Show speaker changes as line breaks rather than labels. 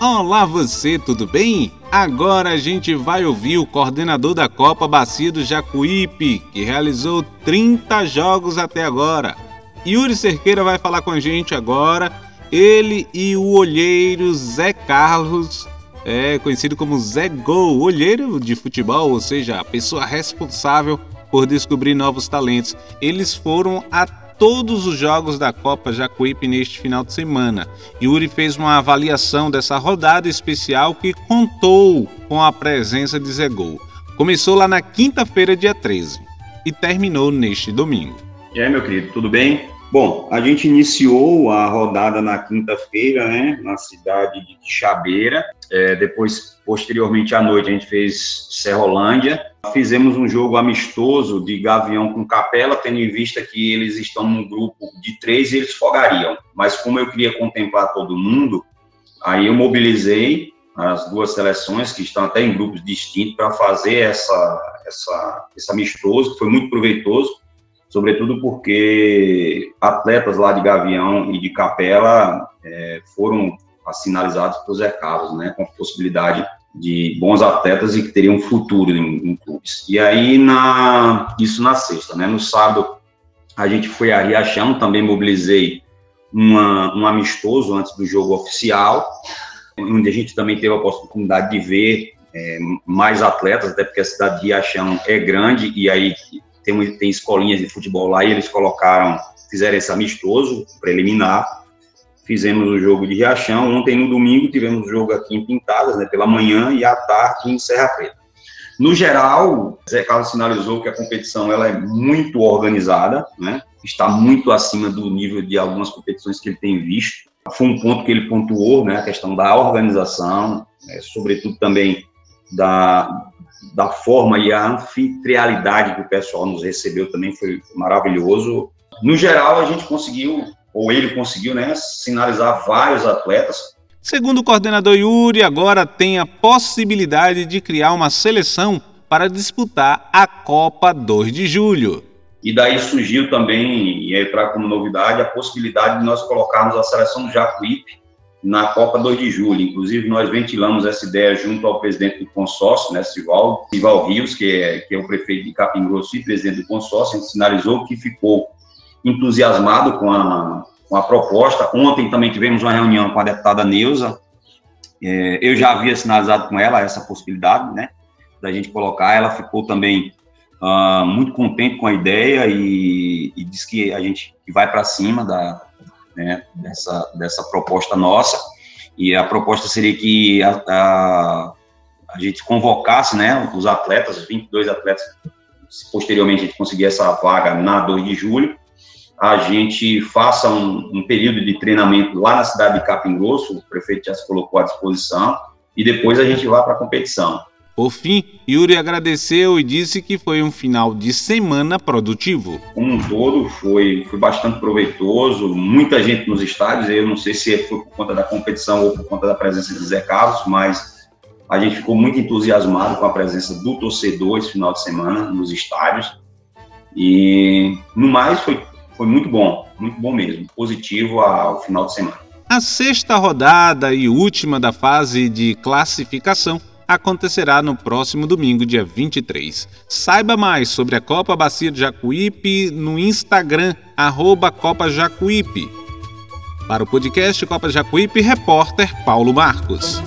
Olá você, tudo bem? Agora a gente vai ouvir o coordenador da Copa Bacia do Jacuípe, que realizou 30 jogos até agora. Yuri Cerqueira vai falar com a gente agora. Ele e o olheiro Zé Carlos, é conhecido como Zé Gol, olheiro de futebol, ou seja, a pessoa responsável por descobrir novos talentos. Eles foram a todos os jogos da Copa Jacuípe neste final de semana. Yuri fez uma avaliação dessa rodada especial que contou com a presença de Zegol. Começou lá na quinta-feira, dia 13, e terminou neste domingo.
E aí, meu querido, tudo bem? Bom, a gente iniciou a rodada na quinta-feira, né, na cidade de Chabeira. É, depois, posteriormente à noite, a gente fez Serrolândia. Fizemos um jogo amistoso de Gavião com Capela, tendo em vista que eles estão num grupo de três e eles fogariam. Mas como eu queria contemplar todo mundo, aí eu mobilizei as duas seleções que estão até em grupos distintos para fazer essa, essa, esse amistoso, que foi muito proveitoso sobretudo porque atletas lá de Gavião e de Capela é, foram assinalizados por Zé Carlos, né, com a possibilidade de bons atletas e que teriam um futuro em, em, clubes. E aí, na, isso na sexta, né, no sábado, a gente foi a Riachão, também mobilizei uma, um amistoso antes do jogo oficial, onde a gente também teve a oportunidade de ver é, mais atletas, até porque a cidade de Riachão é grande, e aí tem, tem escolinhas de futebol lá e eles colocaram, fizeram esse amistoso preliminar. Fizemos o jogo de Riachão. Ontem, no domingo, tivemos o jogo aqui em Pintadas, né, pela manhã, e à tarde em Serra Preta. No geral, Zé Carlos sinalizou que a competição ela é muito organizada, né? está muito acima do nível de algumas competições que ele tem visto. Foi um ponto que ele pontuou, né? a questão da organização, né? sobretudo também da, da forma e a anfitrialidade que o pessoal nos recebeu também foi maravilhoso. No geral, a gente conseguiu, ou ele conseguiu, né, sinalizar vários atletas.
Segundo o coordenador Yuri, agora tem a possibilidade de criar uma seleção para disputar a Copa 2 de Julho.
E daí surgiu também, e entrar como novidade, a possibilidade de nós colocarmos a seleção do Jacuípe na Copa 2 de julho. Inclusive, nós ventilamos essa ideia junto ao presidente do consórcio, né, Sival, Sival Rios, que é, que é o prefeito de Capim Grosso e presidente do consórcio, sinalizou que ficou entusiasmado com a, com a proposta. Ontem também tivemos uma reunião com a deputada Neuza, é, eu já havia sinalizado com ela essa possibilidade, né, da gente colocar, ela ficou também uh, muito contente com a ideia e, e disse que a gente vai para cima da, né, dessa, dessa proposta nossa. E a proposta seria que a, a, a gente convocasse né, os atletas, os 22 atletas, se posteriormente a gente conseguir essa vaga na 2 de julho, a gente faça um, um, período de treinamento lá na cidade de Capim Grosso, o prefeito já se colocou à disposição, e depois a gente vai para a competição.
Por fim, Yuri agradeceu e disse que foi um final de semana produtivo.
Como um todo, foi, foi bastante proveitoso, muita gente nos estádios, eu não sei se foi por conta da competição ou por conta da presença de Zé Carlos, mas a gente ficou muito entusiasmado com a presença do torcedor esse final de semana nos estádios. E, no mais, foi, foi muito bom, muito bom mesmo, positivo ao final de semana.
A sexta rodada e última da fase de classificação acontecerá no próximo domingo, dia 23. Saiba mais sobre a Copa Bacia de Jacuípe no Instagram, arroba Copa Jacuípe. Para o podcast Copa Jacuípe, repórter Paulo Marcos.